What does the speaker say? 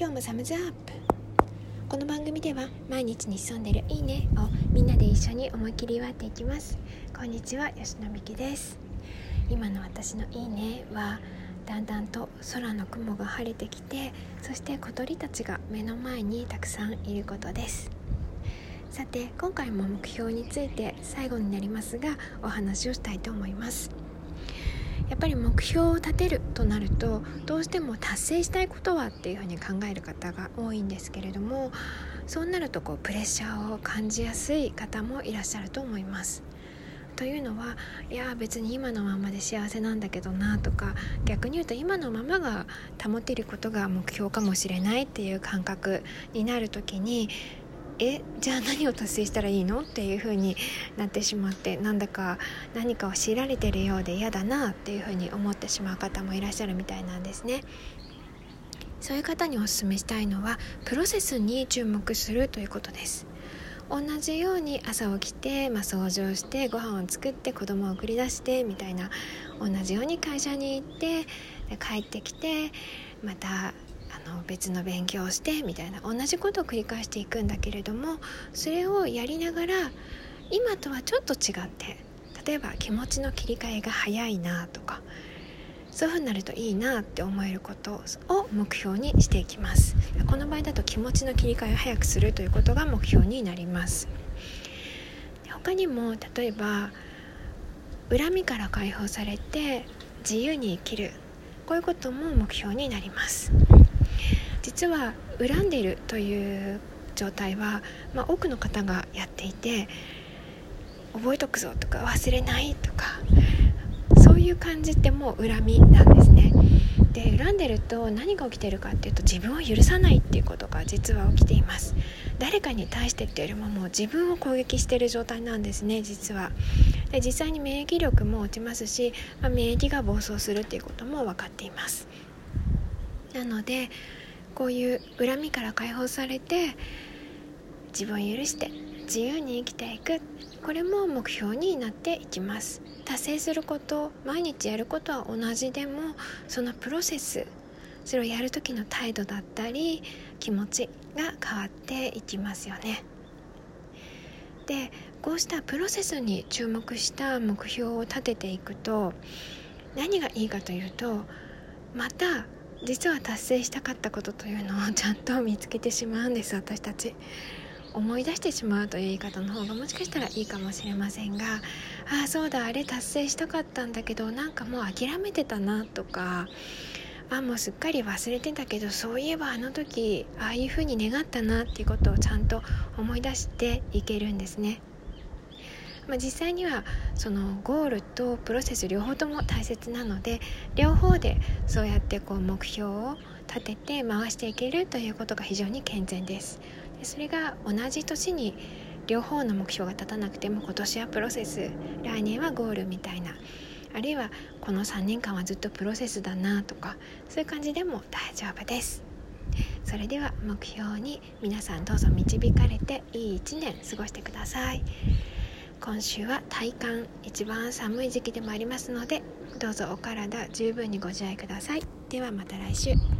今日もサムズアップ。この番組では毎日に潜んでるいいねをみんなで一緒に思い切り祝っていきます。こんにちは吉野美希です。今の私のいいねはだんだんと空の雲が晴れてきてそして小鳥たちが目の前にたくさんいることです。さて今回も目標について最後になりますがお話をしたいと思います。やっぱり目標を立てるとなるとどうしても達成したいことはっていうふうに考える方が多いんですけれどもそうなるとこうプレッシャーを感じやすい方もいらっしゃると思います。というのはいや別に今のままで幸せなんだけどなとか逆に言うと今のままが保てることが目標かもしれないっていう感覚になる時にえじゃあ何を達成したらいいの？っていう風になってしまってなんだか何かを強いられてるようで嫌だなっていう風に思ってしまう方もいらっしゃるみたいなんですね。そういう方にお勧めしたいのはプロセスに注目するということです。同じように朝起きて、まあ、掃除をしてご飯を作って子供を送り出してみたいな同じように会社に行って帰ってきてまたあの別の勉強をしてみたいな同じことを繰り返していくんだけれどもそれをやりながら今とはちょっと違って例えば気持ちの切り替えが早いなとかそういうふうになるといいなって思えることを目標にしていきます。この場合だと気持ちの切り替えを早くするということが目標になります。他にも例えば恨みから解放されて自由に生きる。こういうことも目標になります。実は恨んでいるという状態は、まあ、多くの方がやっていて覚えとくぞとか忘れないとかそういう感じってもう恨みなんですね。で恨んでると何が起きてるかっていうと自分を許さないっていうことが実は起きています。誰かに対してっていうよりももう自分を攻撃してる状態なんですね実は。で実際に免疫力も落ちますし、まあ、免疫が暴走するっていうことも分かっています。なのでこういう恨みから解放されて自分を許して自由に生きていく。これも目標になっていきます。達成すること毎日やることは同じでもそのプロセスそれをやる時の態度だったり気持ちが変わっていきますよね。でこうしたプロセスに注目した目標を立てていくと何がいいかというとまた実は達成したかったことというのをちゃんと見つけてしまうんです私たち思い出してしまうという言い方の方がもしかしたらいいかもしれませんがああそうだあれ達成したかったんだけどなんかもう諦めてたなとかあもうすっかり忘れてたけどそういえばあの時ああいうふうに願ったなっていうことをちゃんと思い出していけるんですね。まあ、実際にはそのゴールとプロセス両方とも大切なので両方でそうやってこう目標を立てて回していけるということが非常に健全です。でそれが同じ年に両方の目標が立たなくても今年はプロセス来年はゴールみたいなあるいはこの3年間はずっとプロセスだなとかそういう感じでも大丈夫です。それでは目標に皆さんどうぞ導かれていい1年過ごしてください。今週は体感一番寒い時期でもありますのでどうぞお体十分にご自愛ください。ではまた来週。